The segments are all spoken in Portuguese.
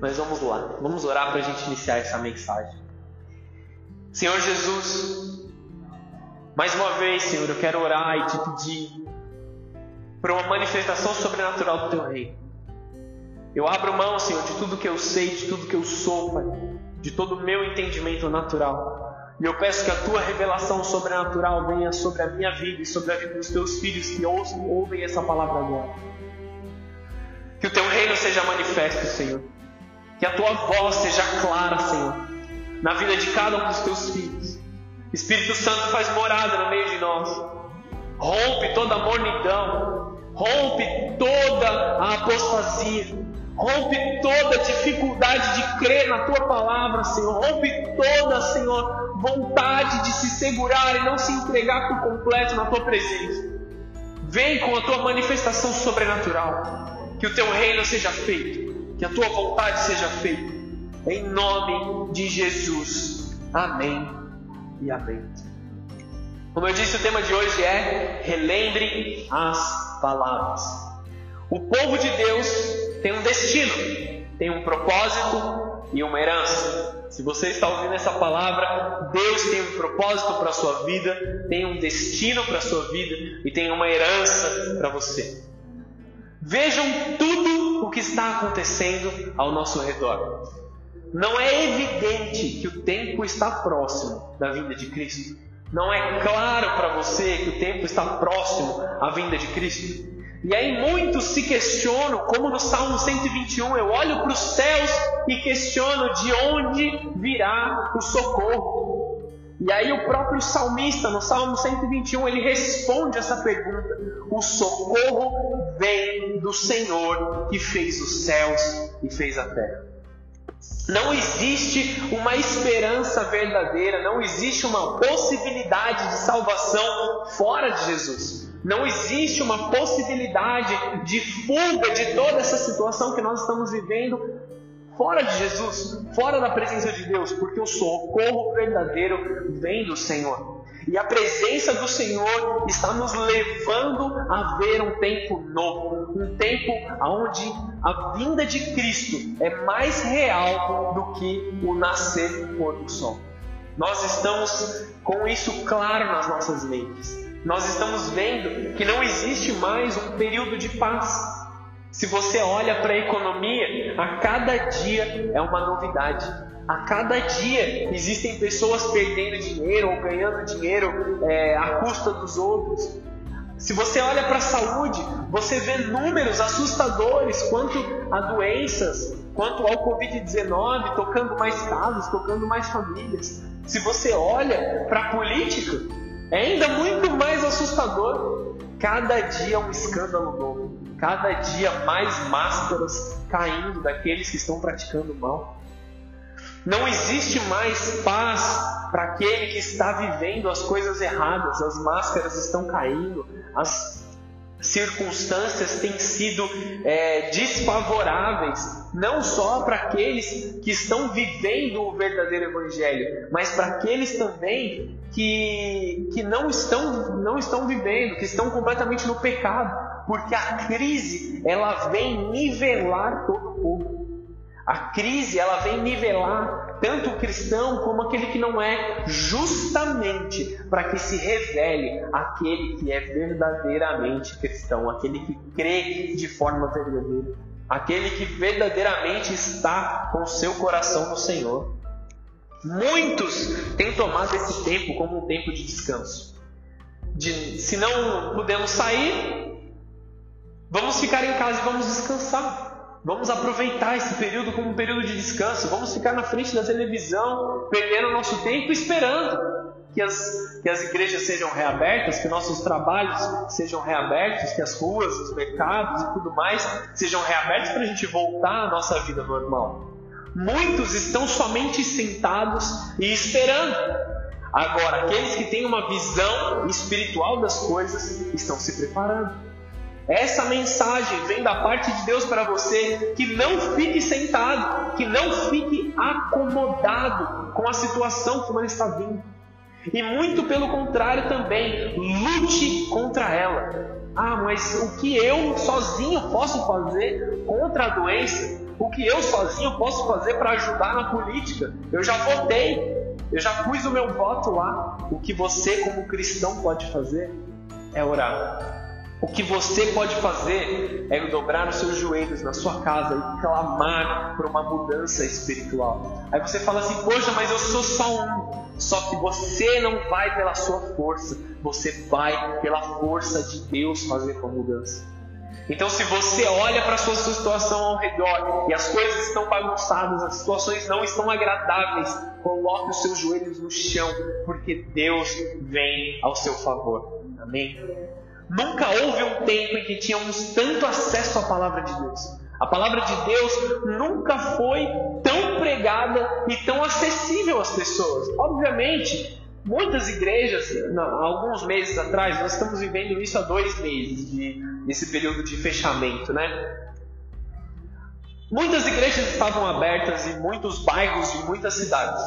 Mas vamos lá, vamos orar para a gente iniciar essa mensagem. Senhor Jesus, mais uma vez, Senhor, eu quero orar e te pedir por uma manifestação sobrenatural do teu reino. Eu abro mão, Senhor, de tudo que eu sei, de tudo que eu sou, Pai, de todo o meu entendimento natural. E eu peço que a tua revelação sobrenatural venha sobre a minha vida e sobre a vida dos teus filhos que ouvem essa palavra agora. Que o teu reino seja manifesto, Senhor. Que a tua voz seja clara, Senhor, na vida de cada um dos teus filhos. Espírito Santo faz morada no meio de nós. Rompe toda a mornidão, rompe toda a apostasia, rompe toda dificuldade de crer na tua palavra, Senhor. Rompe toda, Senhor, vontade de se segurar e não se entregar por completo na tua presença. Vem com a tua manifestação sobrenatural. Que o teu reino seja feito, que a tua vontade seja feita. Em nome de Jesus. Amém e amém. Como eu disse, o tema de hoje é Relembre as palavras. O povo de Deus tem um destino, tem um propósito e uma herança. Se você está ouvindo essa palavra, Deus tem um propósito para a sua vida, tem um destino para a sua vida e tem uma herança para você. Vejam tudo o que está acontecendo ao nosso redor. Não é evidente que o tempo está próximo da vinda de Cristo? Não é claro para você que o tempo está próximo à vinda de Cristo? E aí muitos se questionam, como no Salmo 121, eu olho para os céus e questiono de onde virá o socorro. E aí o próprio salmista, no Salmo 121, ele responde essa pergunta: O socorro vem do Senhor que fez os céus e fez a terra. Não existe uma esperança verdadeira, não existe uma possibilidade de salvação fora de Jesus. Não existe uma possibilidade de fuga de toda essa situação que nós estamos vivendo fora de Jesus, fora da presença de Deus, porque o socorro verdadeiro vem do Senhor. E a presença do Senhor está nos levando a ver um tempo novo, um tempo onde a vinda de Cristo é mais real do que o nascer pôr do sol. Nós estamos com isso claro nas nossas mentes. Nós estamos vendo que não existe mais um período de paz. Se você olha para a economia, a cada dia é uma novidade. A cada dia existem pessoas perdendo dinheiro ou ganhando dinheiro é, à custa dos outros. Se você olha para a saúde, você vê números assustadores quanto a doenças, quanto ao Covid-19, tocando mais casos, tocando mais famílias. Se você olha para a política, é ainda muito mais assustador. Cada dia é um escândalo novo. Cada dia mais máscaras caindo daqueles que estão praticando mal. Não existe mais paz para aquele que está vivendo as coisas erradas, as máscaras estão caindo, as circunstâncias têm sido é, desfavoráveis, não só para aqueles que estão vivendo o verdadeiro Evangelho, mas para aqueles também que, que não, estão, não estão vivendo, que estão completamente no pecado, porque a crise ela vem nivelar todo o povo. A crise ela vem nivelar tanto o cristão como aquele que não é, justamente para que se revele aquele que é verdadeiramente cristão, aquele que crê de forma verdadeira, aquele que verdadeiramente está com seu coração no Senhor. Muitos têm tomado esse tempo como um tempo de descanso. De, se não podemos sair, vamos ficar em casa e vamos descansar. Vamos aproveitar esse período como um período de descanso. Vamos ficar na frente da televisão, perdendo nosso tempo, esperando que as, que as igrejas sejam reabertas, que nossos trabalhos sejam reabertos, que as ruas, os mercados e tudo mais sejam reabertos para a gente voltar à nossa vida normal. Muitos estão somente sentados e esperando. Agora, aqueles que têm uma visão espiritual das coisas estão se preparando. Essa mensagem vem da parte de Deus para você que não fique sentado, que não fique acomodado com a situação como ela está vindo. E muito pelo contrário também, lute contra ela. Ah, mas o que eu sozinho posso fazer contra a doença? o que eu sozinho posso fazer para ajudar na política. Eu já votei, eu já pus o meu voto lá. O que você, como cristão, pode fazer é orar. O que você pode fazer é dobrar os seus joelhos na sua casa e clamar por uma mudança espiritual. Aí você fala assim: Poxa, mas eu sou só um. Só que você não vai pela sua força, você vai pela força de Deus fazer uma mudança. Então, se você olha para a sua situação ao redor e as coisas estão bagunçadas, as situações não estão agradáveis, coloque os seus joelhos no chão, porque Deus vem ao seu favor. Amém? Nunca houve um tempo em que tínhamos tanto acesso à palavra de Deus. A palavra de Deus nunca foi tão pregada e tão acessível às pessoas. Obviamente, muitas igrejas, alguns meses atrás, nós estamos vivendo isso há dois meses, de, nesse período de fechamento, né? Muitas igrejas estavam abertas em muitos bairros de muitas cidades.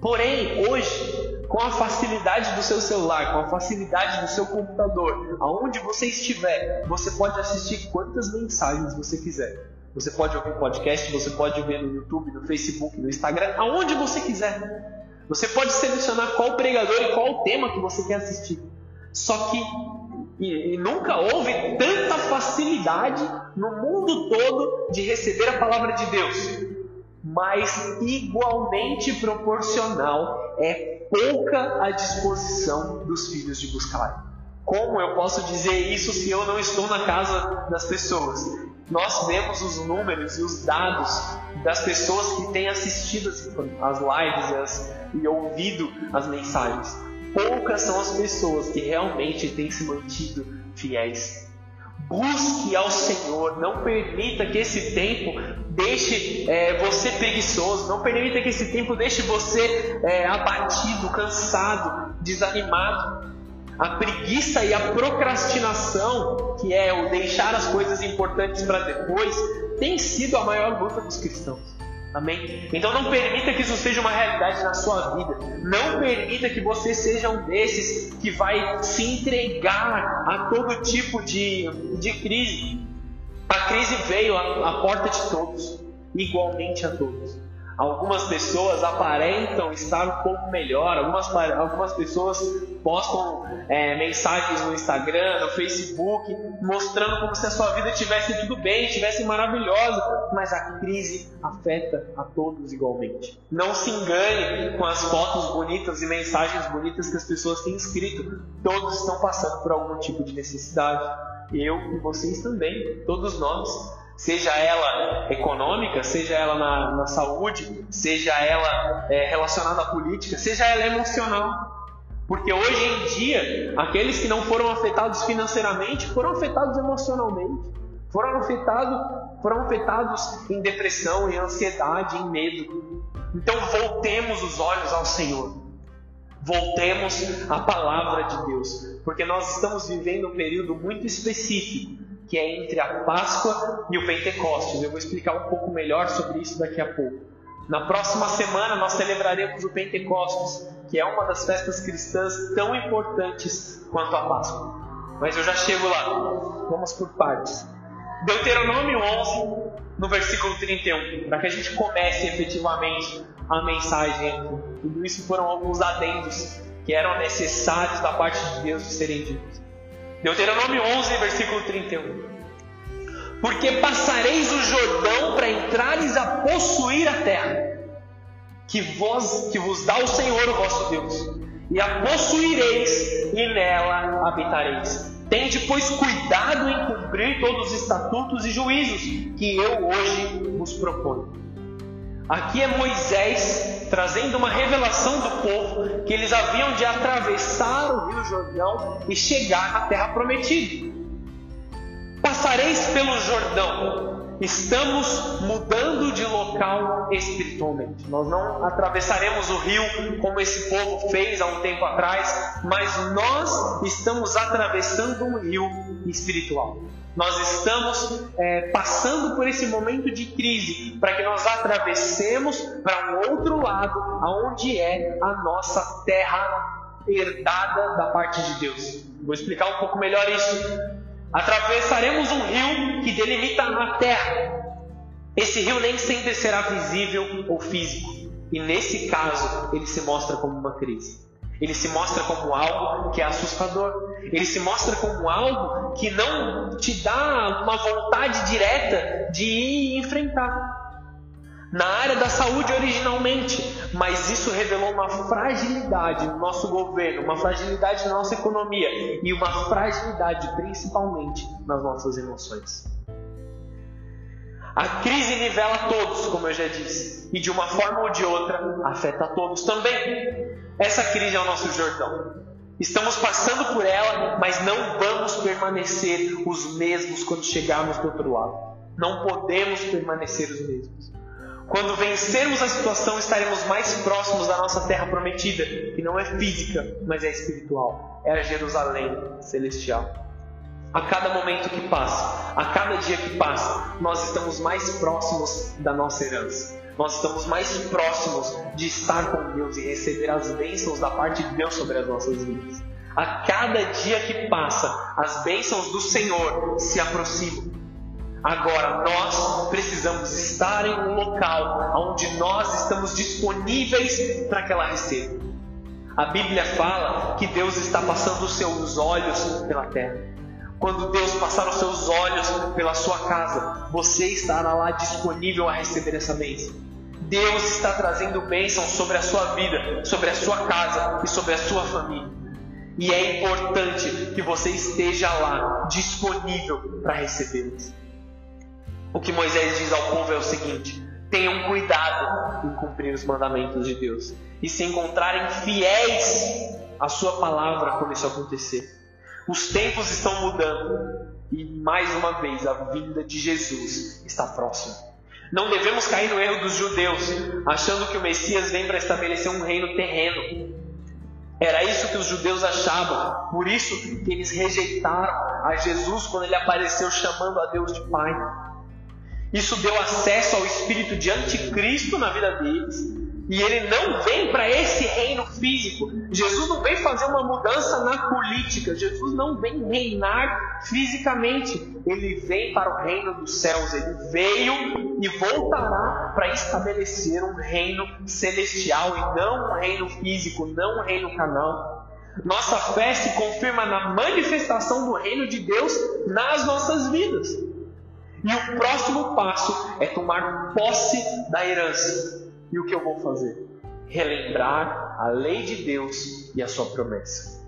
Porém, hoje, com a facilidade do seu celular, com a facilidade do seu computador, aonde você estiver, você pode assistir quantas mensagens você quiser. Você pode ouvir podcast, você pode ver no YouTube, no Facebook, no Instagram, aonde você quiser. Você pode selecionar qual pregador e qual tema que você quer assistir. Só que e, e, nunca houve tanta facilidade no mundo todo de receber a palavra de Deus mas igualmente proporcional é pouca a disposição dos filhos de buscar. Como eu posso dizer isso se eu não estou na casa das pessoas? Nós vemos os números e os dados das pessoas que têm assistido as lives as, e ouvido as mensagens. Poucas são as pessoas que realmente têm se mantido fiéis Busque ao Senhor, não permita que esse tempo deixe é, você preguiçoso, não permita que esse tempo deixe você é, abatido, cansado, desanimado. A preguiça e a procrastinação, que é o deixar as coisas importantes para depois, tem sido a maior luta dos cristãos. Amém? Então não permita que isso seja uma realidade na sua vida. Não permita que você seja um desses que vai se entregar a todo tipo de, de crise. A crise veio à, à porta de todos, igualmente a todos. Algumas pessoas aparentam estar um pouco melhor, algumas, algumas pessoas postam é, mensagens no Instagram, no Facebook, mostrando como se a sua vida tivesse tudo bem, tivesse maravilhosa, mas a crise afeta a todos igualmente. Não se engane com as fotos bonitas e mensagens bonitas que as pessoas têm escrito, todos estão passando por algum tipo de necessidade. Eu e vocês também, todos nós seja ela econômica, seja ela na, na saúde, seja ela é, relacionada à política, seja ela emocional. Porque hoje em dia, aqueles que não foram afetados financeiramente foram afetados emocionalmente, foram afetados, foram afetados em depressão, em ansiedade, em medo. Então voltemos os olhos ao Senhor. Voltemos à palavra de Deus, porque nós estamos vivendo um período muito específico que é entre a Páscoa e o Pentecostes. Eu vou explicar um pouco melhor sobre isso daqui a pouco. Na próxima semana nós celebraremos o Pentecostes, que é uma das festas cristãs tão importantes quanto a Páscoa. Mas eu já chego lá. Vamos por partes. Deuteronômio 11, no versículo 31, para que a gente comece efetivamente a mensagem. Tudo isso foram alguns adendos que eram necessários da parte de Deus de serem ditos. Deuteronômio 11, versículo 31. Porque passareis o Jordão para entrares a possuir a terra que vos, que vos dá o Senhor, o vosso Deus, e a possuireis e nela habitareis. Tende, pois, cuidado em cumprir todos os estatutos e juízos que eu hoje vos proponho. Aqui é Moisés trazendo uma revelação do povo que eles haviam de atravessar o Rio Jordão e chegar à terra prometida. Passareis pelo Jordão. Estamos mudando de local espiritualmente. Nós não atravessaremos o rio como esse povo fez há um tempo atrás, mas nós estamos atravessando um rio espiritual. Nós estamos é, passando por esse momento de crise para que nós atravessemos para um outro lado, aonde é a nossa terra herdada da parte de Deus. Vou explicar um pouco melhor isso. Atravessaremos um rio que delimita a terra. Esse rio nem sempre será visível ou físico, e nesse caso ele se mostra como uma crise. Ele se mostra como algo que é assustador. Ele se mostra como algo que não te dá uma vontade direta de ir enfrentar. Na área da saúde originalmente, mas isso revelou uma fragilidade no nosso governo, uma fragilidade na nossa economia e uma fragilidade principalmente nas nossas emoções. A crise nivela todos, como eu já disse, e de uma forma ou de outra afeta todos também. Essa crise é o nosso Jordão. Estamos passando por ela, mas não vamos permanecer os mesmos quando chegarmos do outro lado. Não podemos permanecer os mesmos. Quando vencermos a situação, estaremos mais próximos da nossa terra prometida, que não é física, mas é espiritual. É a Jerusalém celestial. A cada momento que passa, a cada dia que passa, nós estamos mais próximos da nossa herança. Nós estamos mais próximos de estar com Deus e receber as bênçãos da parte de Deus sobre as nossas vidas. A cada dia que passa, as bênçãos do Senhor se aproximam. Agora, nós precisamos estar em um local onde nós estamos disponíveis para que ela receba. A Bíblia fala que Deus está passando os seus olhos pela terra. Quando Deus passar os seus olhos pela sua casa, você estará lá disponível a receber essa bênção. Deus está trazendo bênção sobre a sua vida, sobre a sua casa e sobre a sua família. E é importante que você esteja lá, disponível para recebê-las. O que Moisés diz ao povo é o seguinte: tenham cuidado em cumprir os mandamentos de Deus e se encontrarem fiéis à sua palavra quando isso acontecer. Os tempos estão mudando e mais uma vez a vinda de Jesus está próxima. Não devemos cair no erro dos judeus, achando que o Messias vem para estabelecer um reino terreno. Era isso que os judeus achavam, por isso que eles rejeitaram a Jesus quando ele apareceu chamando a Deus de Pai. Isso deu acesso ao espírito de anticristo na vida deles e ele não vem para esse reino físico. Jesus não vem fazer uma mudança na política. Jesus não vem reinar fisicamente. Ele vem para o reino dos céus. Ele veio e voltará para estabelecer um reino celestial e não um reino físico, não um reino canal. Nossa fé se confirma na manifestação do reino de Deus nas nossas vidas. E o próximo passo é tomar posse da herança. E o que eu vou fazer? Relembrar a lei de Deus e a sua promessa.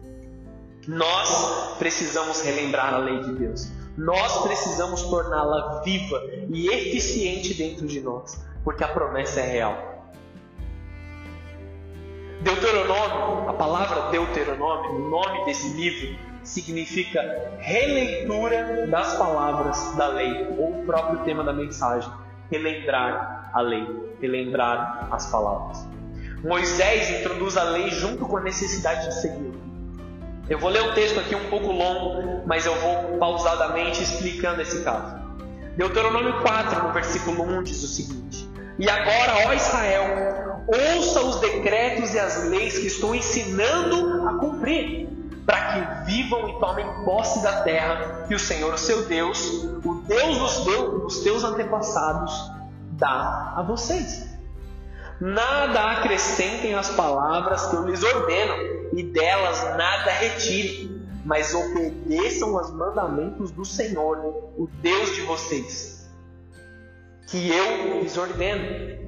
Nós precisamos relembrar a lei de Deus. Nós precisamos torná-la viva e eficiente dentro de nós, porque a promessa é real. Deuteronômio, a palavra Deuteronômio, o nome desse livro, significa releitura das palavras da lei, ou o próprio tema da mensagem, relembrar a lei relembrar as palavras. Moisés introduz a lei junto com a necessidade de seguir. Eu vou ler o texto aqui um pouco longo, mas eu vou pausadamente explicando esse caso. Deuteronômio 4, no versículo 1, diz o seguinte: E agora, ó Israel, ouça os decretos e as leis que estou ensinando a cumprir, para que vivam e tomem posse da terra que o Senhor, o seu Deus, o Deus dos, teus, dos teus antepassados, dá a vocês. Nada acrescentem às palavras que eu lhes ordeno, e delas nada retirem, mas obedeçam aos mandamentos do Senhor, o Deus de vocês, que eu lhes ordeno.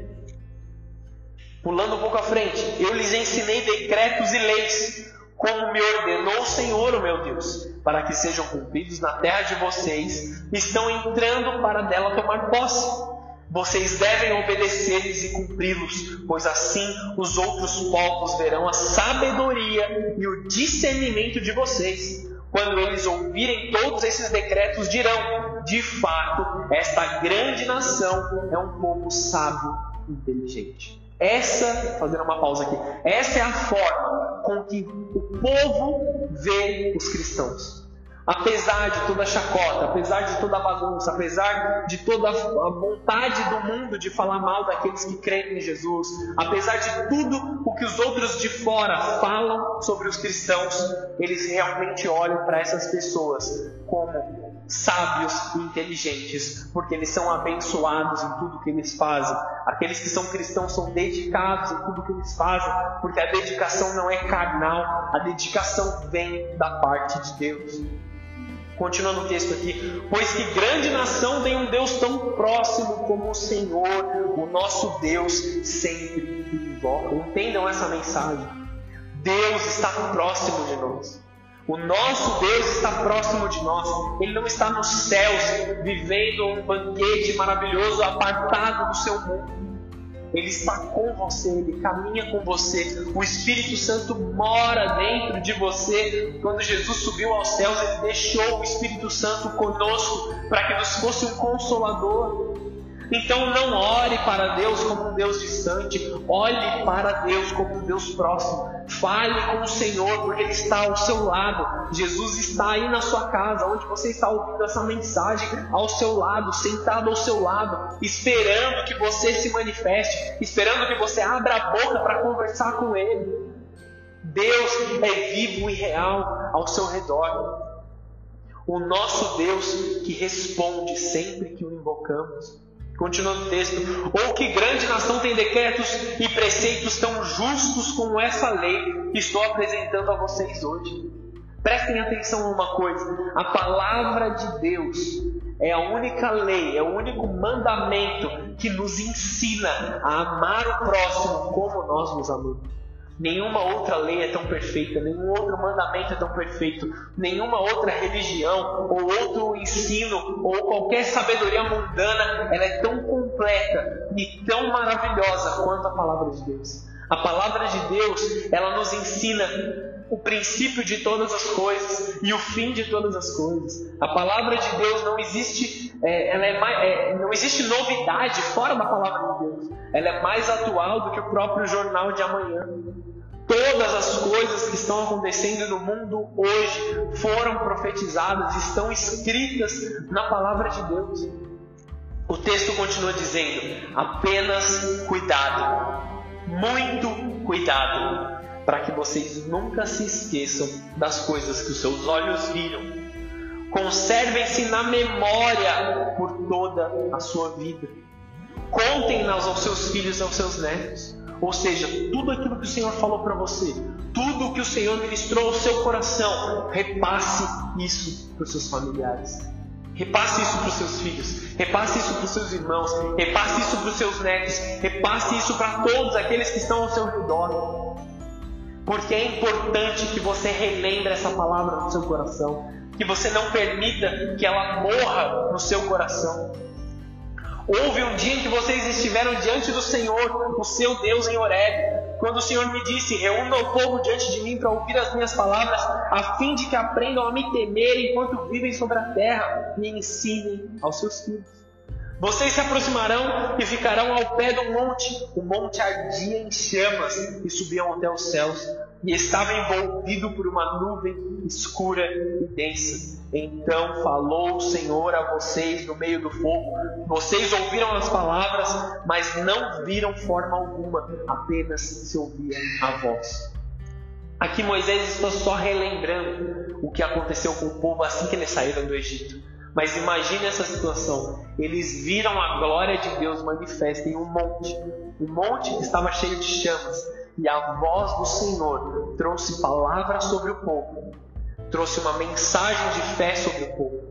Pulando um pouco à frente, eu lhes ensinei decretos e leis, como me ordenou o Senhor, o meu Deus, para que sejam cumpridos na terra de vocês, estão entrando para dela tomar posse. Vocês devem obedecer-lhes e cumpri-los, pois assim os outros povos verão a sabedoria e o discernimento de vocês. Quando eles ouvirem todos esses decretos, dirão: de fato, esta grande nação é um povo sábio e inteligente. Essa, fazendo uma pausa aqui, essa é a forma com que o povo vê os cristãos. Apesar de toda a chacota, apesar de toda a bagunça, apesar de toda a vontade do mundo de falar mal daqueles que creem em Jesus, apesar de tudo o que os outros de fora falam sobre os cristãos, eles realmente olham para essas pessoas como sábios e inteligentes, porque eles são abençoados em tudo que eles fazem. Aqueles que são cristãos são dedicados em tudo que eles fazem, porque a dedicação não é carnal, a dedicação vem da parte de Deus. Continuando o texto aqui, pois que grande nação tem um Deus tão próximo como o Senhor, o nosso Deus sempre invoca. Entendam essa mensagem. Deus está próximo de nós. O nosso Deus está próximo de nós. Ele não está nos céus, vivendo um banquete maravilhoso, apartado do seu mundo. Ele está com você, ele caminha com você. O Espírito Santo mora dentro de você. Quando Jesus subiu aos céus, ele deixou o Espírito Santo conosco para que nos fosse um consolador. Então não ore para Deus como um Deus distante, olhe para Deus como um Deus próximo. Fale com o Senhor, porque Ele está ao seu lado. Jesus está aí na sua casa, onde você está ouvindo essa mensagem, ao seu lado, sentado ao seu lado, esperando que você se manifeste, esperando que você abra a boca para conversar com Ele. Deus é vivo e real ao seu redor. O nosso Deus que responde sempre que o invocamos. Continuando o texto. Ou que grande nação tem decretos e preceitos tão justos como essa lei que estou apresentando a vocês hoje. Prestem atenção a uma coisa: a palavra de Deus é a única lei, é o único mandamento que nos ensina a amar o próximo como nós nos amamos. Nenhuma outra lei é tão perfeita, nenhum outro mandamento é tão perfeito, nenhuma outra religião ou outro ensino ou qualquer sabedoria mundana ela é tão completa e tão maravilhosa quanto a palavra de Deus. A palavra de Deus, ela nos ensina o princípio de todas as coisas e o fim de todas as coisas. A palavra de Deus não existe, é, ela é, mais, é, não existe novidade fora da palavra de Deus. Ela é mais atual do que o próprio jornal de amanhã. Todas as coisas que estão acontecendo no mundo hoje foram profetizadas, estão escritas na palavra de Deus. O texto continua dizendo: apenas cuidado, muito cuidado, para que vocês nunca se esqueçam das coisas que os seus olhos viram. Conservem-se na memória por toda a sua vida. Contem-nas aos seus filhos e aos seus netos. Ou seja, tudo aquilo que o Senhor falou para você, tudo que o Senhor ministrou ao seu coração, repasse isso para os seus familiares. Repasse isso para os seus filhos, repasse isso para os seus irmãos, repasse isso para os seus netos, repasse isso para todos aqueles que estão ao seu redor. Porque é importante que você relembre essa palavra no seu coração, que você não permita que ela morra no seu coração. Houve um dia em que vocês estiveram diante do Senhor, o seu Deus em Horeb, quando o Senhor me disse: Reúna o povo diante de mim para ouvir as minhas palavras, a fim de que aprendam a me temer enquanto vivem sobre a terra e ensinem aos seus filhos. Vocês se aproximarão e ficarão ao pé do monte. O monte ardia em chamas e subiam até os céus, e estava envolvido por uma nuvem escura e densa. Então falou o Senhor a vocês no meio do fogo. Vocês ouviram as palavras, mas não viram forma alguma, apenas se ouvia a voz. Aqui Moisés está só relembrando o que aconteceu com o povo assim que eles saíram do Egito. Mas imagine essa situação. Eles viram a glória de Deus manifesta em um monte. Um monte que estava cheio de chamas. E a voz do Senhor trouxe palavras sobre o povo trouxe uma mensagem de fé sobre o povo.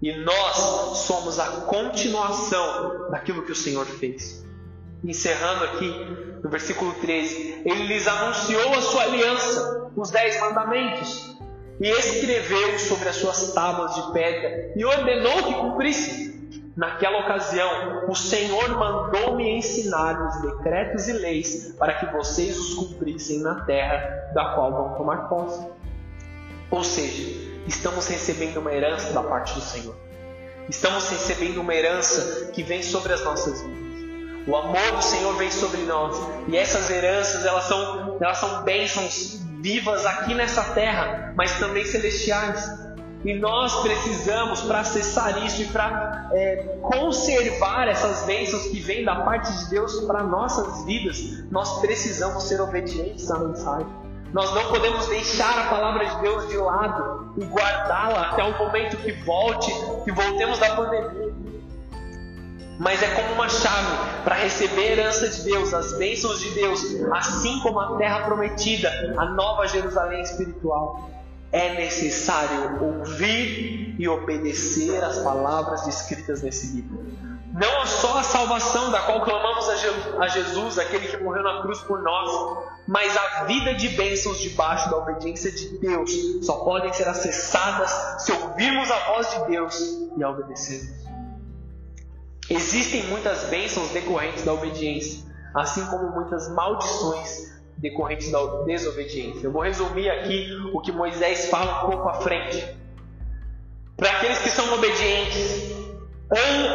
E nós somos a continuação daquilo que o Senhor fez. Encerrando aqui no versículo 13, ele lhes anunciou a sua aliança, os dez mandamentos, e escreveu sobre as suas tábuas de pedra e ordenou que cumprissem. Naquela ocasião, o Senhor mandou-me ensinar os decretos e leis para que vocês os cumprissem na terra da qual vão tomar posse. Ou seja, estamos recebendo uma herança da parte do Senhor. Estamos recebendo uma herança que vem sobre as nossas vidas. O amor do Senhor vem sobre nós. E essas heranças, elas são, elas são bênçãos vivas aqui nessa terra, mas também celestiais. E nós precisamos, para acessar isso e para é, conservar essas bênçãos que vêm da parte de Deus para nossas vidas, nós precisamos ser obedientes à mensagem. Nós não podemos deixar a palavra de Deus de lado e guardá-la até o momento que volte, que voltemos da pandemia. Mas é como uma chave para receber a herança de Deus, as bênçãos de Deus, assim como a terra prometida, a nova Jerusalém espiritual. É necessário ouvir e obedecer as palavras escritas nesse livro. Não só a salvação da qual clamamos a Jesus, aquele que morreu na cruz por nós, mas a vida de bênçãos debaixo da obediência de Deus só podem ser acessadas se ouvirmos a voz de Deus e a obedecermos. Existem muitas bênçãos decorrentes da obediência, assim como muitas maldições decorrentes da desobediência. Eu vou resumir aqui o que Moisés fala um pouco à frente. Para aqueles que são obedientes,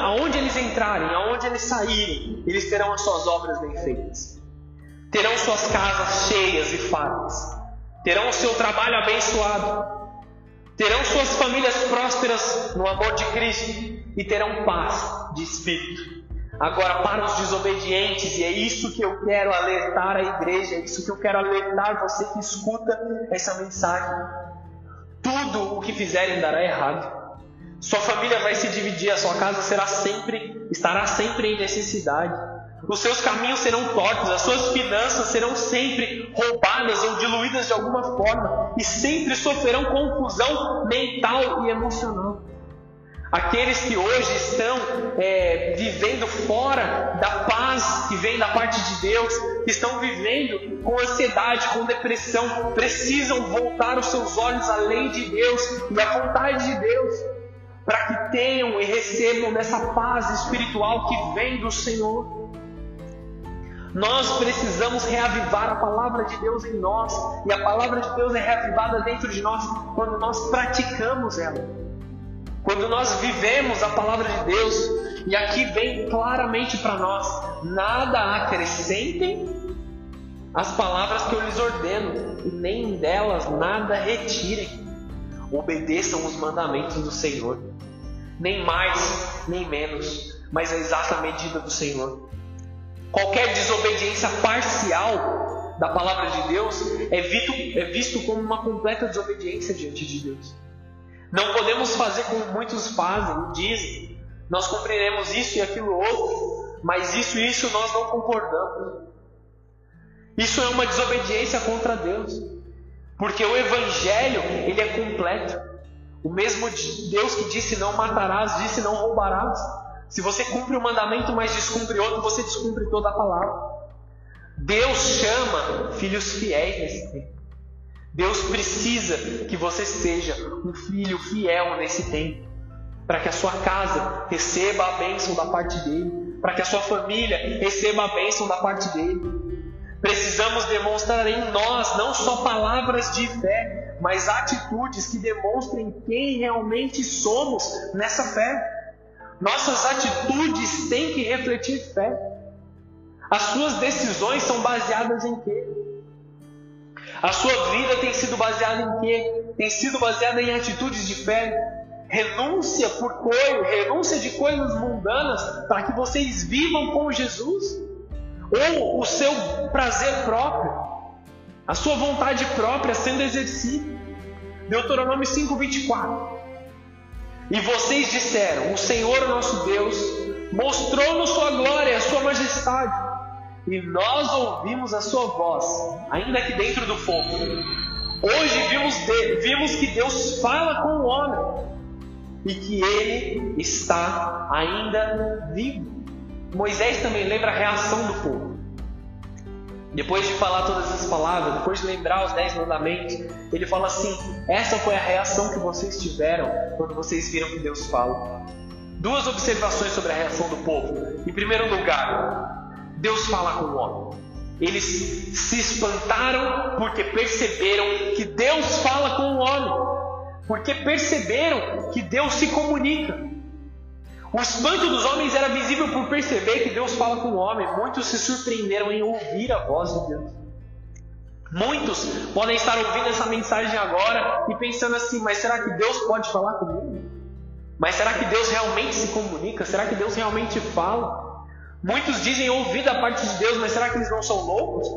aonde eles entrarem, aonde eles saírem, eles terão as suas obras bem feitas. Terão suas casas cheias e fartas. Terão o seu trabalho abençoado. Terão suas famílias prósperas no amor de Cristo e terão paz de espírito. Agora, para os desobedientes, e é isso que eu quero alertar a igreja, é isso que eu quero alertar você que escuta essa mensagem. Tudo o que fizerem dará errado. Sua família vai se dividir, a sua casa será sempre, estará sempre em necessidade. Os seus caminhos serão tortos, as suas finanças serão sempre roubadas ou diluídas de alguma forma e sempre sofrerão confusão mental e emocional. Aqueles que hoje estão é, vivendo fora da paz que vem da parte de Deus, que estão vivendo com ansiedade, com depressão, precisam voltar os seus olhos lei de Deus e à vontade de Deus para que tenham e recebam dessa paz espiritual que vem do Senhor. Nós precisamos reavivar a palavra de Deus em nós, e a palavra de Deus é reavivada dentro de nós quando nós praticamos ela. Quando nós vivemos a palavra de Deus, e aqui vem claramente para nós: nada acrescentem as palavras que eu lhes ordeno, e nem delas nada retirem. Obedeçam os mandamentos do Senhor nem mais, nem menos, mas a exata medida do Senhor. Qualquer desobediência parcial da palavra de Deus é visto, é visto como uma completa desobediência diante de Deus. Não podemos fazer como muitos fazem dizem, nós cumpriremos isso e aquilo outro, mas isso e isso nós não concordamos. Isso é uma desobediência contra Deus, porque o Evangelho ele é completo. O mesmo Deus que disse não matarás, disse não roubarás. Se você cumpre um mandamento, mas descumpre outro, você descumpre toda a palavra. Deus chama filhos fiéis nesse tempo. Deus precisa que você seja um filho fiel nesse tempo, para que a sua casa receba a bênção da parte dele, para que a sua família receba a bênção da parte dele. Precisamos demonstrar em nós não só palavras de fé, mas atitudes que demonstrem quem realmente somos nessa fé. Nossas atitudes têm que refletir fé. As suas decisões são baseadas em quê? A sua vida tem sido baseada em quê? Tem sido baseada em atitudes de fé. Renúncia por coisas, renúncia de coisas mundanas para que vocês vivam com Jesus. Ou o seu prazer próprio a sua vontade própria sendo exercida. Deuteronômio 5:24. E vocês disseram: O Senhor nosso Deus mostrou-nos sua glória, a sua majestade, e nós ouvimos a sua voz, ainda que dentro do fogo. Hoje vimos, de, vimos que Deus fala com o homem e que ele está ainda vivo. Moisés também lembra a reação do povo. Depois de falar todas essas palavras, depois de lembrar os dez mandamentos, ele fala assim: essa foi a reação que vocês tiveram quando vocês viram que Deus fala. Duas observações sobre a reação do povo. Em primeiro lugar, Deus fala com o homem. Eles se espantaram porque perceberam que Deus fala com o homem, porque perceberam que Deus se comunica. O espanto dos homens era visível por perceber que Deus fala com o homem. Muitos se surpreenderam em ouvir a voz de Deus. Muitos podem estar ouvindo essa mensagem agora e pensando assim: mas será que Deus pode falar comigo? Mas será que Deus realmente se comunica? Será que Deus realmente fala? Muitos dizem ouvir da parte de Deus, mas será que eles não são loucos?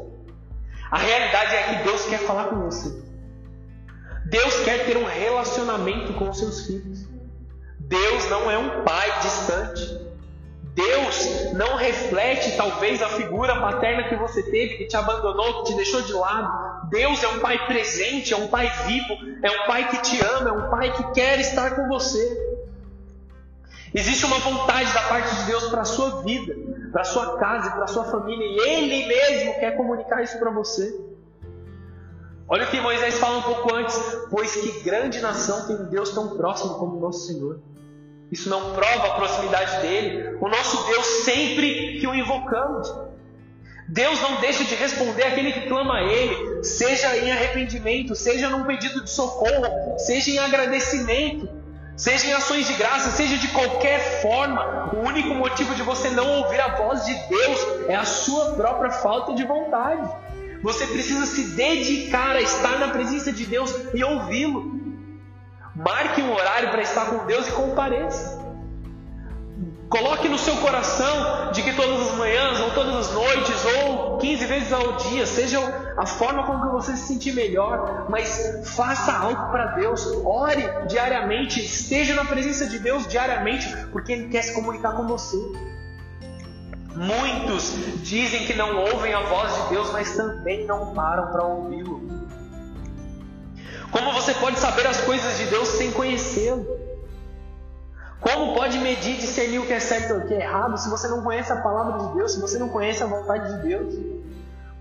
A realidade é que Deus quer falar com você. Deus quer ter um relacionamento com os seus filhos. Deus não é um pai distante. Deus não reflete talvez a figura paterna que você teve, que te abandonou, que te deixou de lado. Deus é um pai presente, é um pai vivo, é um pai que te ama, é um pai que quer estar com você. Existe uma vontade da parte de Deus para a sua vida, para a sua casa para a sua família, e Ele mesmo quer comunicar isso para você. Olha o que Moisés fala um pouco antes: pois que grande nação tem um Deus tão próximo como o nosso Senhor. Isso não prova a proximidade dele. O nosso Deus sempre que o invocamos. Deus não deixa de responder aquele que clama a Ele, seja em arrependimento, seja num pedido de socorro, seja em agradecimento. Seja em ações de graça, seja de qualquer forma, o único motivo de você não ouvir a voz de Deus é a sua própria falta de vontade. Você precisa se dedicar a estar na presença de Deus e ouvi-lo. Marque um horário para estar com Deus e compareça. Coloque no seu coração de que todas as manhãs, ou todas as noites, ou 15 vezes ao dia, seja a forma como que você se sentir melhor, mas faça algo para Deus. Ore diariamente, esteja na presença de Deus diariamente, porque Ele quer se comunicar com você. Muitos dizem que não ouvem a voz de Deus, mas também não param para ouvi-lo. Como você pode saber as coisas de Deus sem conhecê-lo? Como pode medir, discernir o que é certo e o que é errado se você não conhece a palavra de Deus, se você não conhece a vontade de Deus?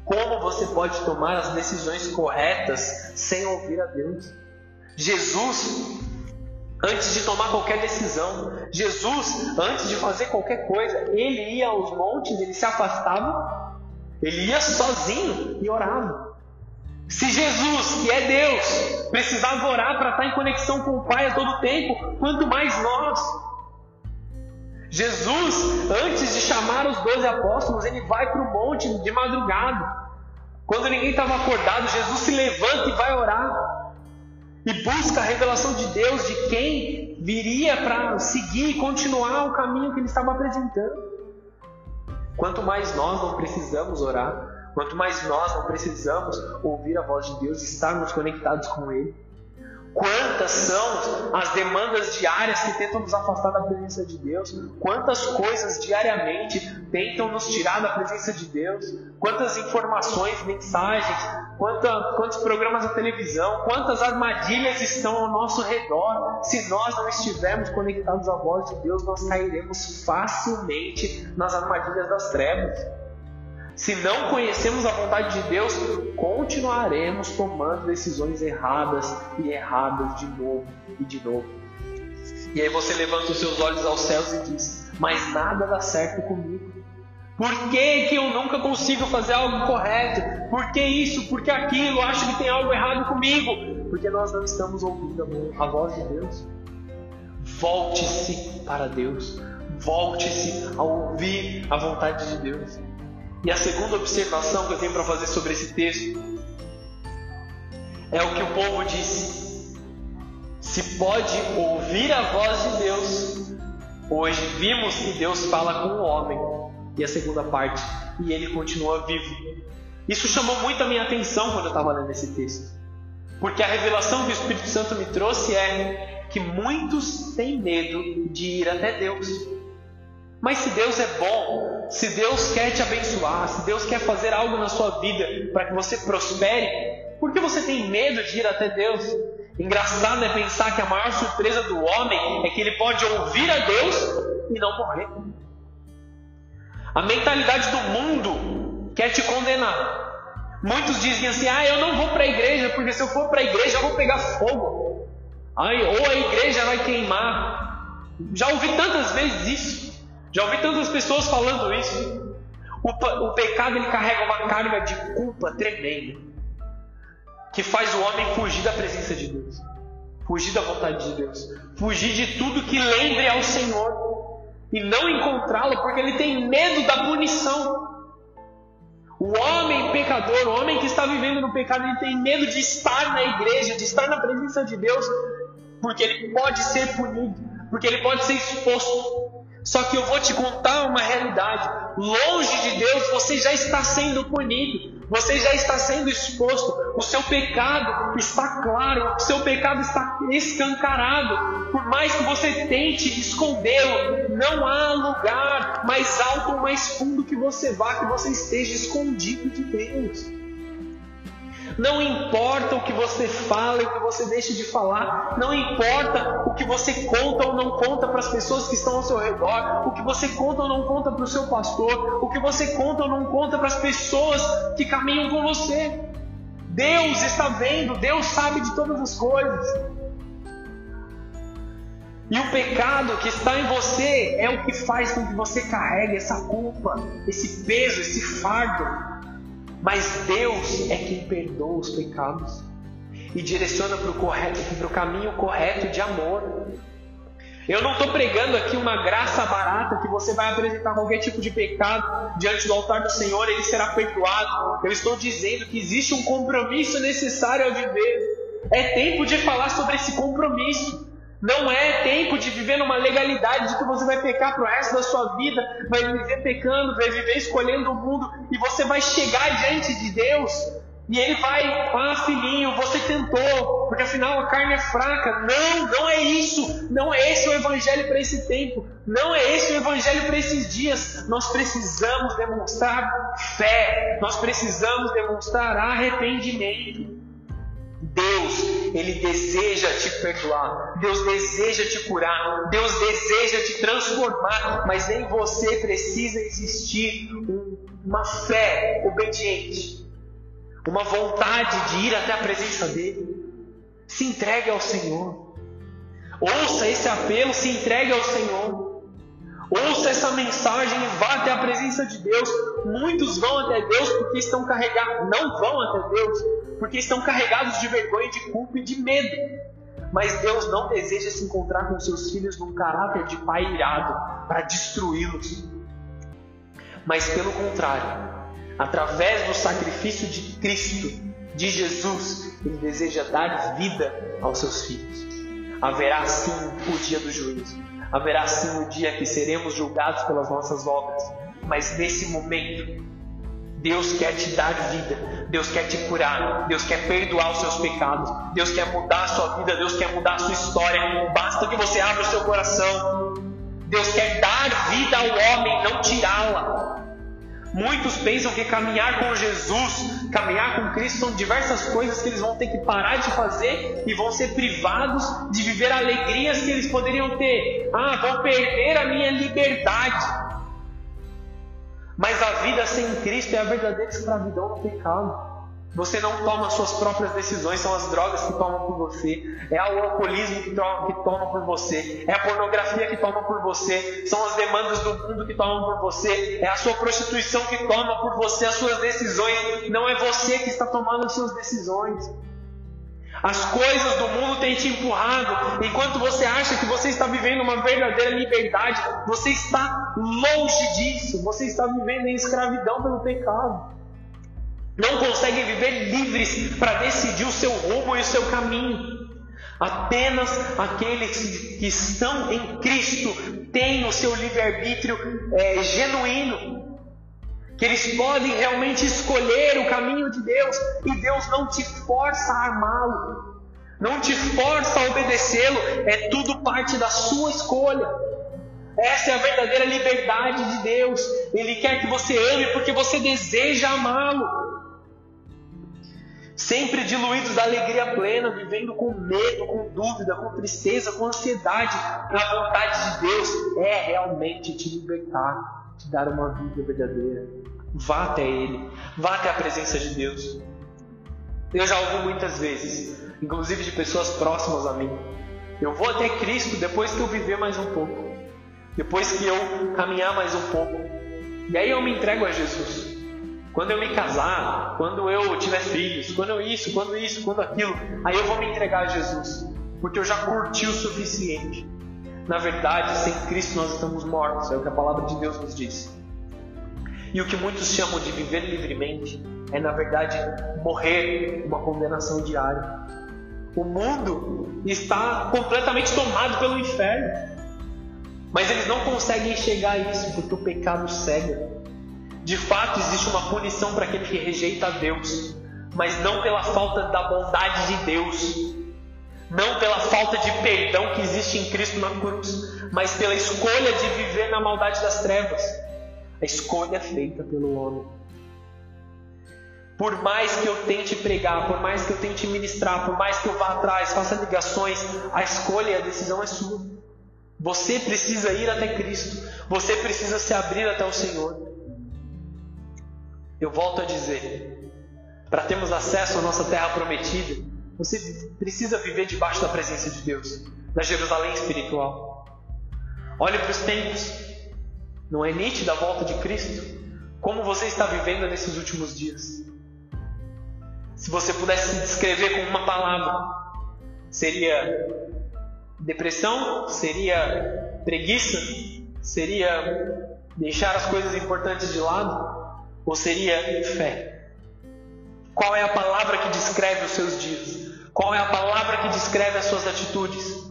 Como você pode tomar as decisões corretas sem ouvir a Deus? Jesus, antes de tomar qualquer decisão, Jesus, antes de fazer qualquer coisa, ele ia aos montes, ele se afastava, ele ia sozinho e orava. Se Jesus, que é Deus, precisava orar para estar em conexão com o Pai a todo tempo, quanto mais nós. Jesus, antes de chamar os doze apóstolos, ele vai para o monte de madrugada. Quando ninguém estava acordado, Jesus se levanta e vai orar. E busca a revelação de Deus de quem viria para seguir e continuar o caminho que ele estava apresentando. Quanto mais nós não precisamos orar, Quanto mais nós não precisamos ouvir a voz de Deus, estarmos conectados com Ele. Quantas são as demandas diárias que tentam nos afastar da presença de Deus? Quantas coisas diariamente tentam nos tirar da presença de Deus? Quantas informações, mensagens, quanta, quantos programas na televisão, quantas armadilhas estão ao nosso redor? Se nós não estivermos conectados à voz de Deus, nós cairemos facilmente nas armadilhas das trevas. Se não conhecemos a vontade de Deus, continuaremos tomando decisões erradas e erradas de novo e de novo. E aí você levanta os seus olhos aos céus e diz: Mas nada dá certo comigo. Por que, que eu nunca consigo fazer algo correto? Por que isso? Por que aquilo? Acho que tem algo errado comigo. Porque nós não estamos ouvindo a voz de Deus. Volte-se para Deus. Volte-se a ouvir a vontade de Deus. E a segunda observação que eu tenho para fazer sobre esse texto é o que o povo disse. Se pode ouvir a voz de Deus, hoje vimos que Deus fala com o homem. E a segunda parte, e ele continua vivo. Isso chamou muito a minha atenção quando eu estava lendo esse texto. Porque a revelação que o Espírito Santo me trouxe é que muitos têm medo de ir até Deus. Mas se Deus é bom, se Deus quer te abençoar, se Deus quer fazer algo na sua vida para que você prospere, por que você tem medo de ir até Deus? Engraçado é pensar que a maior surpresa do homem é que ele pode ouvir a Deus e não morrer. A mentalidade do mundo quer te condenar. Muitos dizem assim: ah, eu não vou para a igreja, porque se eu for para a igreja eu vou pegar fogo. Ai, ou a igreja vai queimar. Já ouvi tantas vezes isso. Já ouvi tantas pessoas falando isso. O, o pecado ele carrega uma carga de culpa tremenda que faz o homem fugir da presença de Deus, fugir da vontade de Deus, fugir de tudo que lembre ao Senhor e não encontrá-lo porque ele tem medo da punição. O homem pecador, o homem que está vivendo no pecado, ele tem medo de estar na igreja, de estar na presença de Deus, porque ele pode ser punido, porque ele pode ser exposto. Só que eu vou te contar uma realidade. Longe de Deus você já está sendo punido. Você já está sendo exposto, o seu pecado está claro, o seu pecado está escancarado. Por mais que você tente escondê-lo, não há lugar mais alto ou mais fundo que você vá que você esteja escondido de Deus. Não importa o que você fala e o que você deixa de falar. Não importa o que você conta ou não conta para as pessoas que estão ao seu redor. O que você conta ou não conta para o seu pastor. O que você conta ou não conta para as pessoas que caminham com você. Deus está vendo, Deus sabe de todas as coisas. E o pecado que está em você é o que faz com que você carregue essa culpa, esse peso, esse fardo. Mas Deus é quem perdoa os pecados e direciona para o caminho correto de amor. Eu não estou pregando aqui uma graça barata que você vai apresentar qualquer tipo de pecado diante do altar do Senhor, ele será perdoado. Eu estou dizendo que existe um compromisso necessário a viver. É tempo de falar sobre esse compromisso. Não é tempo de viver numa legalidade de que você vai pecar pro resto da sua vida, vai viver pecando, vai viver escolhendo o mundo e você vai chegar diante de Deus e ele vai, ah filhinho, você tentou, porque afinal a carne é fraca. Não, não é isso. Não é esse o evangelho para esse tempo. Não é esse o evangelho para esses dias. Nós precisamos demonstrar fé. Nós precisamos demonstrar arrependimento. Deus, Ele deseja te perdoar, Deus deseja te curar, Deus deseja te transformar, mas em você precisa existir uma fé obediente, uma vontade de ir até a presença dEle. Se entregue ao Senhor, ouça esse apelo, se entregue ao Senhor. Ouça essa mensagem e vá até a presença de Deus. Muitos vão até Deus porque estão carregados, não vão até Deus porque estão carregados de vergonha, de culpa e de medo. Mas Deus não deseja se encontrar com seus filhos num caráter de pai irado para destruí-los. Mas pelo contrário, através do sacrifício de Cristo, de Jesus, Ele deseja dar vida aos seus filhos. Haverá sim o dia do juízo, haverá sim o dia que seremos julgados pelas nossas obras, mas nesse momento Deus quer te dar vida, Deus quer te curar, Deus quer perdoar os seus pecados, Deus quer mudar a sua vida, Deus quer mudar a sua história. Basta que você abra o seu coração. Deus quer dar vida ao homem, não tirá-la. Muitos pensam que caminhar com Jesus, caminhar com Cristo, são diversas coisas que eles vão ter que parar de fazer e vão ser privados de viver alegrias que eles poderiam ter. Ah, vou perder a minha liberdade. Mas a vida sem Cristo é a verdadeira escravidão do pecado. Você não toma suas próprias decisões, são as drogas que tomam por você, é o alcoolismo que toma, que toma por você, é a pornografia que toma por você, são as demandas do mundo que tomam por você, é a sua prostituição que toma por você as suas decisões. Não é você que está tomando as suas decisões. As coisas do mundo têm te empurrado. Enquanto você acha que você está vivendo uma verdadeira liberdade, você está longe disso. Você está vivendo em escravidão pelo pecado. Não consegue viver livres para decidir o seu rumo e o seu caminho. Apenas aqueles que estão em Cristo têm o seu livre-arbítrio é, genuíno que eles podem realmente escolher o caminho de Deus e Deus não te força a amá-lo, não te força a obedecê-lo, é tudo parte da sua escolha. Essa é a verdadeira liberdade de Deus. Ele quer que você ame porque você deseja amá-lo. Sempre diluídos da alegria plena, vivendo com medo, com dúvida, com tristeza, com ansiedade, a vontade de Deus é realmente te libertar te dar uma vida verdadeira. Vá até Ele, vá até a presença de Deus. Eu já ouvi muitas vezes, inclusive de pessoas próximas a mim. Eu vou até Cristo depois que eu viver mais um pouco, depois que eu caminhar mais um pouco. E aí eu me entrego a Jesus. Quando eu me casar, quando eu tiver filhos, quando eu isso, quando isso, quando aquilo, aí eu vou me entregar a Jesus, porque eu já curti o suficiente. Na verdade, sem Cristo nós estamos mortos, é o que a palavra de Deus nos diz. E o que muitos chamam de viver livremente é, na verdade, morrer uma condenação diária. O mundo está completamente tomado pelo inferno. Mas eles não conseguem enxergar isso porque o pecado cega. De fato, existe uma punição para aquele que rejeita a Deus, mas não pela falta da bondade de Deus, não pela falta de perdão que existe em Cristo na cruz, mas pela escolha de viver na maldade das trevas. A escolha é feita pelo homem. Por mais que eu tente pregar, por mais que eu tente ministrar, por mais que eu vá atrás, faça ligações, a escolha e a decisão é sua. Você precisa ir até Cristo. Você precisa se abrir até o Senhor. Eu volto a dizer: para termos acesso à nossa terra prometida, você precisa viver debaixo da presença de Deus, na Jerusalém espiritual. Olhe para os tempos. Não é nítida a volta de Cristo? Como você está vivendo nesses últimos dias? Se você pudesse se descrever com uma palavra, seria depressão? Seria preguiça? Seria deixar as coisas importantes de lado? Ou seria fé? Qual é a palavra que descreve os seus dias? Qual é a palavra que descreve as suas atitudes?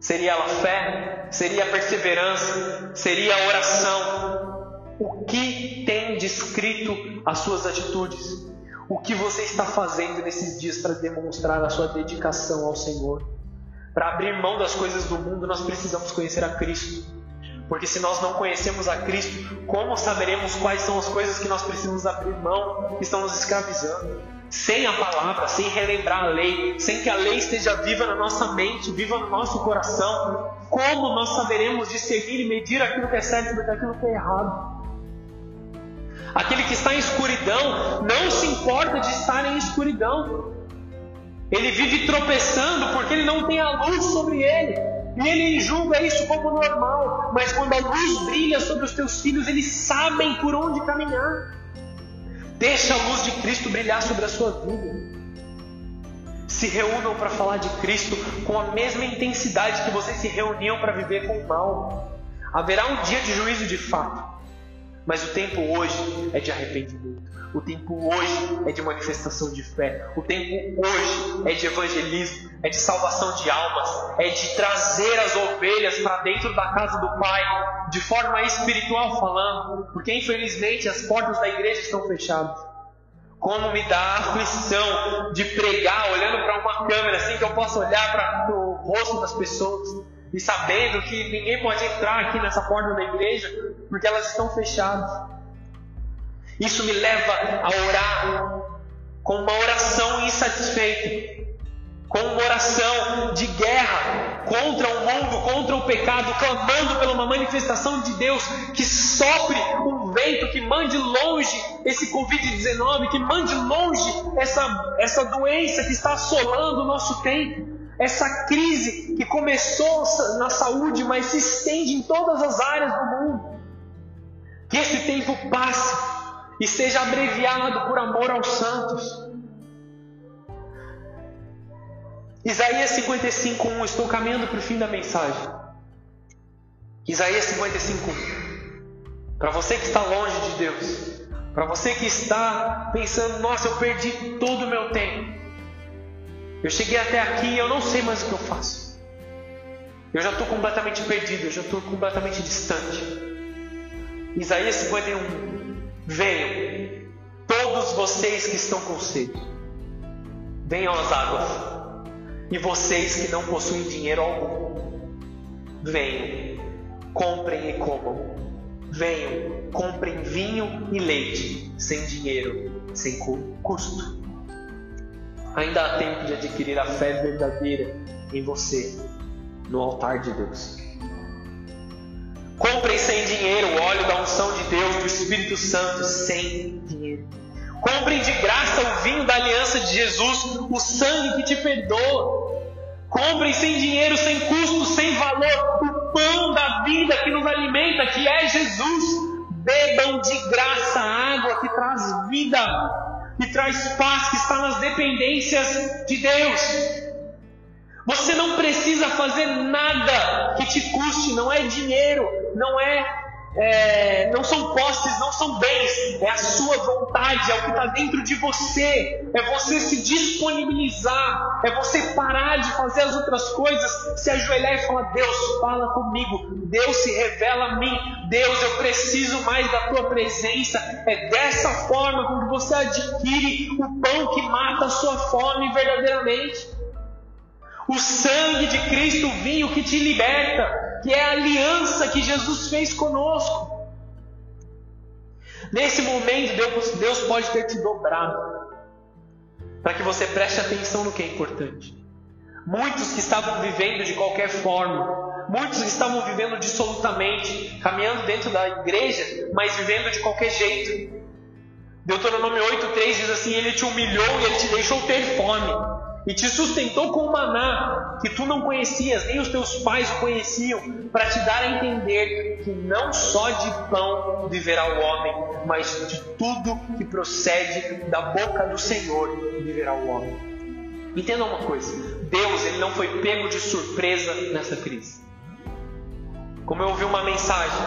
Seria ela fé? Seria perseverança? Seria oração? O que tem descrito as suas atitudes? O que você está fazendo nesses dias para demonstrar a sua dedicação ao Senhor? Para abrir mão das coisas do mundo, nós precisamos conhecer a Cristo. Porque se nós não conhecemos a Cristo, como saberemos quais são as coisas que nós precisamos abrir mão que estão nos escravizando? Sem a palavra, sem relembrar a lei, sem que a lei esteja viva na nossa mente, viva no nosso coração, como nós saberemos discernir e medir aquilo que é certo daquilo que é errado? Aquele que está em escuridão não se importa de estar em escuridão. Ele vive tropeçando porque ele não tem a luz sobre ele. E ele julga isso como normal. Mas quando a luz brilha sobre os teus filhos, eles sabem por onde caminhar. Deixa a luz de Cristo brilhar sobre a sua vida. Se reúnam para falar de Cristo com a mesma intensidade que vocês se reuniam para viver com o mal. Haverá um dia de juízo de fato. Mas o tempo hoje é de arrependimento. O tempo hoje é de manifestação de fé. O tempo hoje é de evangelismo, é de salvação de almas, é de trazer as ovelhas para dentro da casa do Pai, de forma espiritual falando, porque infelizmente as portas da igreja estão fechadas. Como me dá aflição de pregar olhando para uma câmera assim que eu posso olhar para o rosto das pessoas e sabendo que ninguém pode entrar aqui nessa porta da igreja porque elas estão fechadas. Isso me leva a orar com uma oração insatisfeita, com uma oração de guerra contra o mundo, contra o pecado, clamando por uma manifestação de Deus que sopre um vento, que mande longe esse Covid-19, que mande longe essa, essa doença que está assolando o nosso tempo essa crise que começou na saúde, mas se estende em todas as áreas do mundo. Que esse tempo passe e seja abreviado por amor aos santos. Isaías 55:1, estou caminhando para o fim da mensagem. Isaías 55:1. Para você que está longe de Deus, para você que está pensando, nossa, eu perdi todo o meu tempo. Eu cheguei até aqui e eu não sei mais o que eu faço. Eu já estou completamente perdido, eu já estou completamente distante. Isaías 51. Venham, todos vocês que estão com sede, venham às águas. E vocês que não possuem dinheiro algum, venham, comprem e comam. Venham, comprem vinho e leite, sem dinheiro, sem custo. Ainda há tempo de adquirir a fé verdadeira em você, no altar de Deus. Comprem sem dinheiro o óleo da unção de Deus, do Espírito Santo, sem dinheiro. Comprem de graça o vinho da aliança de Jesus, o sangue que te perdoa. Comprem sem dinheiro, sem custo, sem valor, o pão da vida que nos alimenta, que é Jesus. Bebam de graça a água que traz vida que traz paz, que está nas dependências de Deus. Você não precisa fazer nada que te custe, não é dinheiro, não é é, não são posses, não são bens, é a sua vontade, é o que está dentro de você, é você se disponibilizar, é você parar de fazer as outras coisas, se ajoelhar e falar: Deus, fala comigo, Deus se revela a mim, Deus, eu preciso mais da tua presença. É dessa forma que você adquire o pão que mata a sua fome verdadeiramente. O sangue de Cristo, o vinho que te liberta, que é a aliança que Jesus fez conosco. Nesse momento, Deus, Deus pode ter te dobrado, para que você preste atenção no que é importante. Muitos que estavam vivendo de qualquer forma, muitos que estavam vivendo dissolutamente, caminhando dentro da igreja, mas vivendo de qualquer jeito. Deuteronômio 8,3 diz assim: Ele te humilhou e ele te deixou ter fome e te sustentou com maná que tu não conhecias, nem os teus pais o conheciam, para te dar a entender que não só de pão viverá o homem, mas de tudo que procede da boca do Senhor viverá o homem. Entenda uma coisa: Deus ele não foi pego de surpresa nessa crise. Como eu ouvi uma mensagem,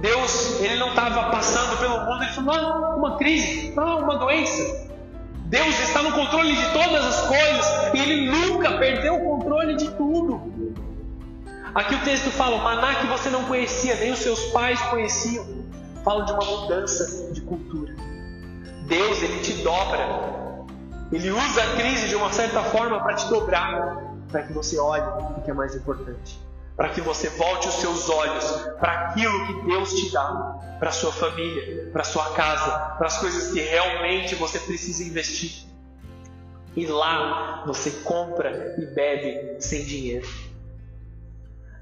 Deus ele não estava passando pelo mundo e falou: ah, uma crise, ah, uma doença. Deus está no controle de todas as coisas e Ele nunca perdeu o controle de tudo. Aqui o texto fala: maná que você não conhecia, nem os seus pais conheciam. Fala de uma mudança de cultura. Deus, Ele te dobra. Ele usa a crise de uma certa forma para te dobrar, para que você olhe o que é mais importante para que você volte os seus olhos para aquilo que Deus te dá, para sua família, para sua casa, para as coisas que realmente você precisa investir. E lá você compra e bebe sem dinheiro.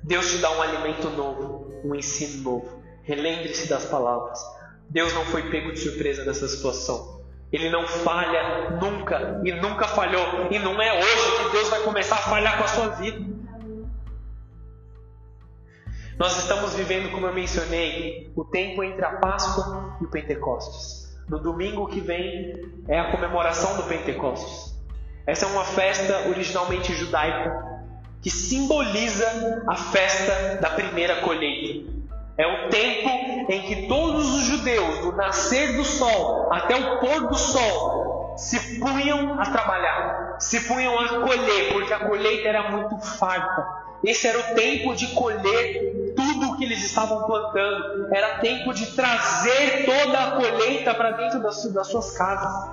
Deus te dá um alimento novo, um ensino novo. Relembre-se das palavras. Deus não foi pego de surpresa nessa situação. Ele não falha nunca e nunca falhou. E não é hoje que Deus vai começar a falhar com a sua vida. Nós estamos vivendo, como eu mencionei, o tempo entre a Páscoa e o Pentecostes. No domingo que vem é a comemoração do Pentecostes. Essa é uma festa originalmente judaica que simboliza a festa da primeira colheita. É o tempo em que todos os judeus, do nascer do sol até o pôr do sol, se punham a trabalhar, se punham a colher, porque a colheita era muito farta. Esse era o tempo de colher tudo o que eles estavam plantando. Era tempo de trazer toda a colheita para dentro das, das suas casas.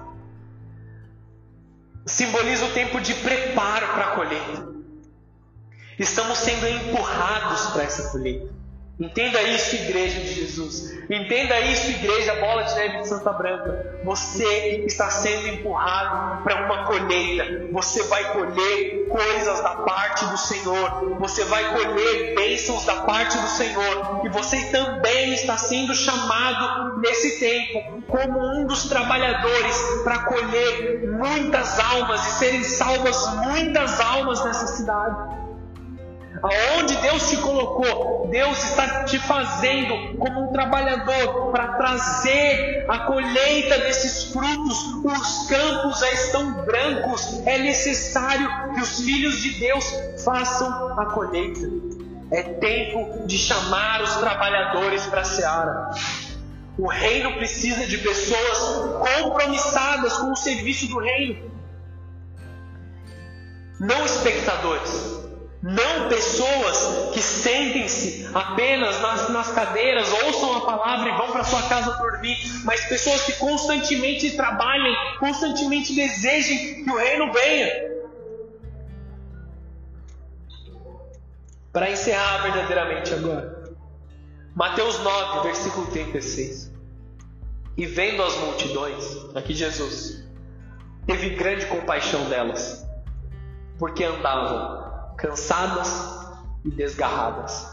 Simboliza o tempo de preparo para a colheita. Estamos sendo empurrados para essa colheita. Entenda isso, igreja de Jesus. Entenda isso, igreja Bola de Neve de Santa Branca. Você está sendo empurrado para uma colheita. Você vai colher coisas da parte do Senhor. Você vai colher bênçãos da parte do Senhor. E você também está sendo chamado nesse tempo como um dos trabalhadores para colher muitas almas e serem salvas muitas almas nessa cidade. Aonde Deus te colocou, Deus está te fazendo como um trabalhador para trazer a colheita desses frutos. Os campos já estão brancos. É necessário que os filhos de Deus façam a colheita. É tempo de chamar os trabalhadores para a seara. O reino precisa de pessoas compromissadas com o serviço do reino, não espectadores. Não pessoas que sentem-se apenas nas, nas cadeiras, ouçam a palavra e vão para sua casa dormir, mas pessoas que constantemente trabalhem, constantemente desejem que o reino venha. Para encerrar verdadeiramente agora, Mateus 9, versículo 36. E vendo as multidões, aqui Jesus, teve grande compaixão delas, porque andavam cansadas e desgarradas,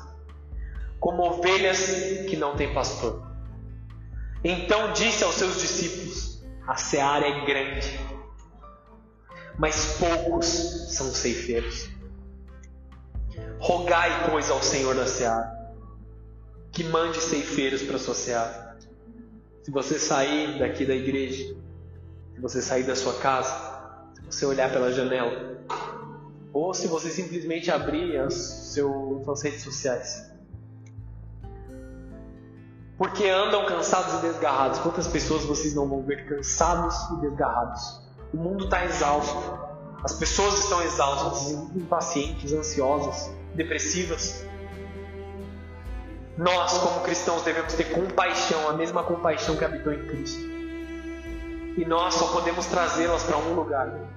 como ovelhas que não têm pastor. Então disse aos seus discípulos: A seara é grande, mas poucos são ceifeiros. Rogai, pois, ao Senhor da seara que mande ceifeiros para a sua seara. Se você sair daqui da igreja, se você sair da sua casa, se você olhar pela janela, ou se você simplesmente abrir as suas redes sociais. Porque andam cansados e desgarrados. Quantas pessoas vocês não vão ver cansados e desgarrados? O mundo está exausto. As pessoas estão exaustas, impacientes, ansiosas, depressivas. Nós, como cristãos, devemos ter compaixão, a mesma compaixão que habitou em Cristo. E nós só podemos trazê-las para um lugar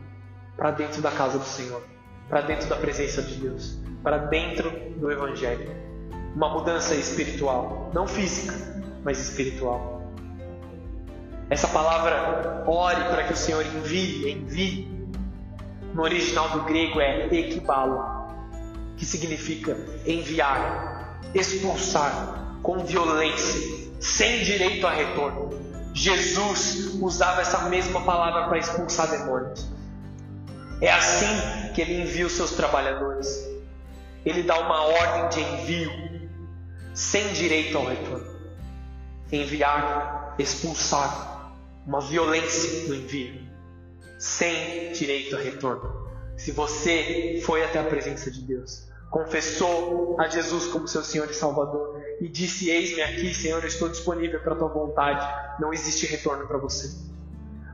para dentro da casa do Senhor, para dentro da presença de Deus, para dentro do Evangelho. Uma mudança espiritual, não física, mas espiritual. Essa palavra ore para que o Senhor envie, envie, no original do grego é ekbalo, que significa enviar, expulsar com violência, sem direito a retorno. Jesus usava essa mesma palavra para expulsar demônios. É assim que ele envia os seus trabalhadores. Ele dá uma ordem de envio, sem direito ao retorno. Enviar, expulsar, uma violência no envio, sem direito a retorno. Se você foi até a presença de Deus, confessou a Jesus como seu Senhor e Salvador e disse: Eis-me aqui, Senhor, eu estou disponível para a tua vontade, não existe retorno para você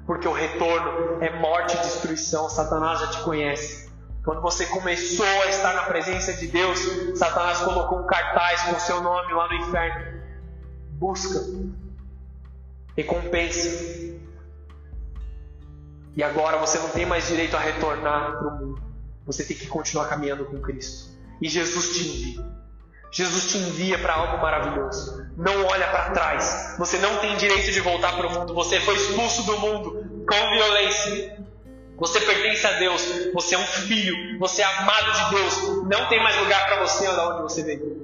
porque o retorno é morte e destruição. Satanás já te conhece. Quando você começou a estar na presença de Deus, Satanás colocou um cartaz com o seu nome lá no inferno. Busca, recompensa. E agora você não tem mais direito a retornar para o mundo. Você tem que continuar caminhando com Cristo. E Jesus te envia. Jesus te envia para algo maravilhoso. Não olha para trás. Você não tem direito de voltar para o mundo. Você foi expulso do mundo com violência. Você pertence a Deus. Você é um filho. Você é amado de Deus. Não tem mais lugar para você onde você veio.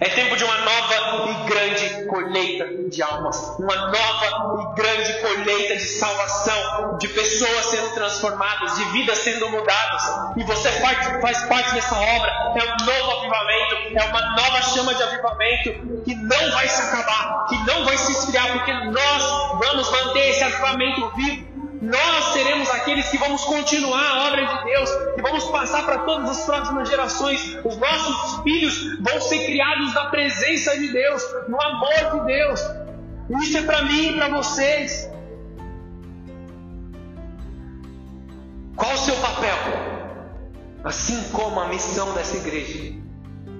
É tempo de uma nova e grande colheita de almas, uma nova e grande colheita de salvação, de pessoas sendo transformadas, de vidas sendo mudadas. E você faz, faz parte dessa obra. É um novo avivamento, é uma nova chama de avivamento que não vai se acabar, que não vai se esfriar, porque nós vamos manter esse avivamento vivo nós seremos aqueles que vamos continuar a obra de Deus, que vamos passar para todas as próximas gerações. Os nossos filhos vão ser criados na presença de Deus, no amor de Deus. Isso é para mim e para vocês. Qual o seu papel? Assim como a missão dessa igreja: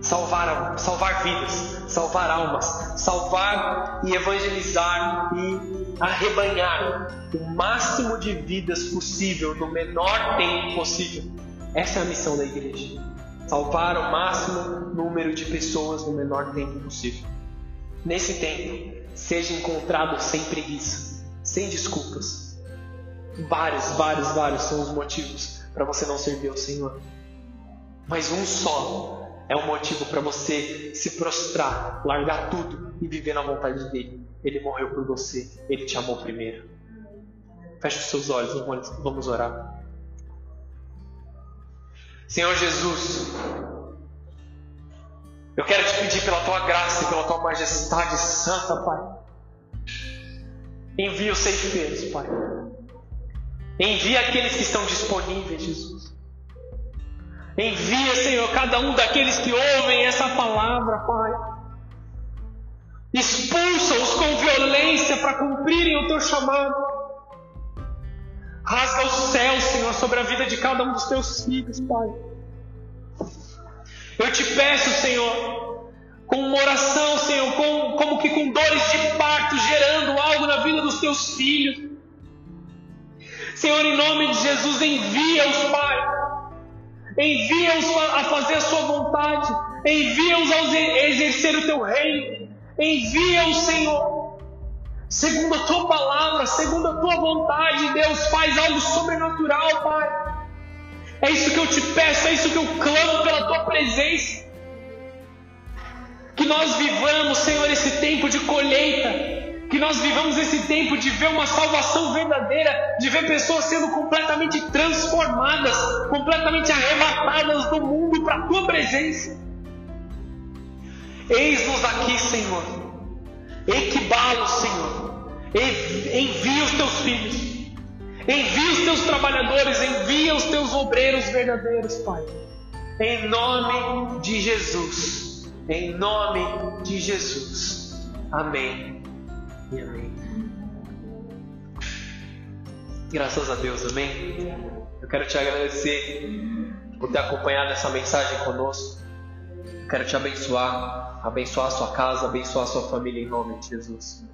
salvar, salvar vidas, salvar almas, salvar e evangelizar e arrebanhar o máximo de vidas possível no menor tempo possível. Essa é a missão da igreja. Salvar o máximo número de pessoas no menor tempo possível. Nesse tempo, seja encontrado sem preguiça, sem desculpas. Vários, vários, vários são os motivos para você não servir ao Senhor. Mas um só é o motivo para você se prostrar, largar tudo e viver na vontade dele. Ele morreu por você, ele te amou primeiro. Feche os seus olhos, vamos orar. Senhor Jesus, eu quero te pedir pela tua graça e pela tua majestade santa, Pai. Envia os ceifeiros, Pai. Envia aqueles que estão disponíveis, Jesus. Envia, Senhor, cada um daqueles que ouvem essa palavra, Pai. Expulsa-os com violência para cumprirem o teu chamado. Rasga o céu, Senhor, sobre a vida de cada um dos teus filhos, Pai. Eu te peço, Senhor, com uma oração, Senhor, com, como que com dores de parto, gerando algo na vida dos teus filhos. Senhor, em nome de Jesus, envia-os, Pai. Envia-os a fazer a sua vontade. Envia-os a exercer o teu reino. Envia o Senhor. Segundo a tua palavra, segundo a tua vontade, Deus faz algo sobrenatural, Pai. É isso que eu te peço, é isso que eu clamo pela tua presença. Que nós vivamos, Senhor, esse tempo de colheita. Que nós vivamos esse tempo de ver uma salvação verdadeira, de ver pessoas sendo completamente transformadas, completamente arrebatadas do mundo para a tua presença. Eis-nos aqui, Senhor. Equibalo, Senhor. Envia os teus filhos. Envia os teus trabalhadores. Envia os teus obreiros verdadeiros, Pai. Em nome de Jesus. Em nome de Jesus. Amém. E amém. Graças a Deus, amém. Eu quero te agradecer por ter acompanhado essa mensagem conosco. Quero te abençoar, abençoar a sua casa, abençoar a sua família em nome de Jesus.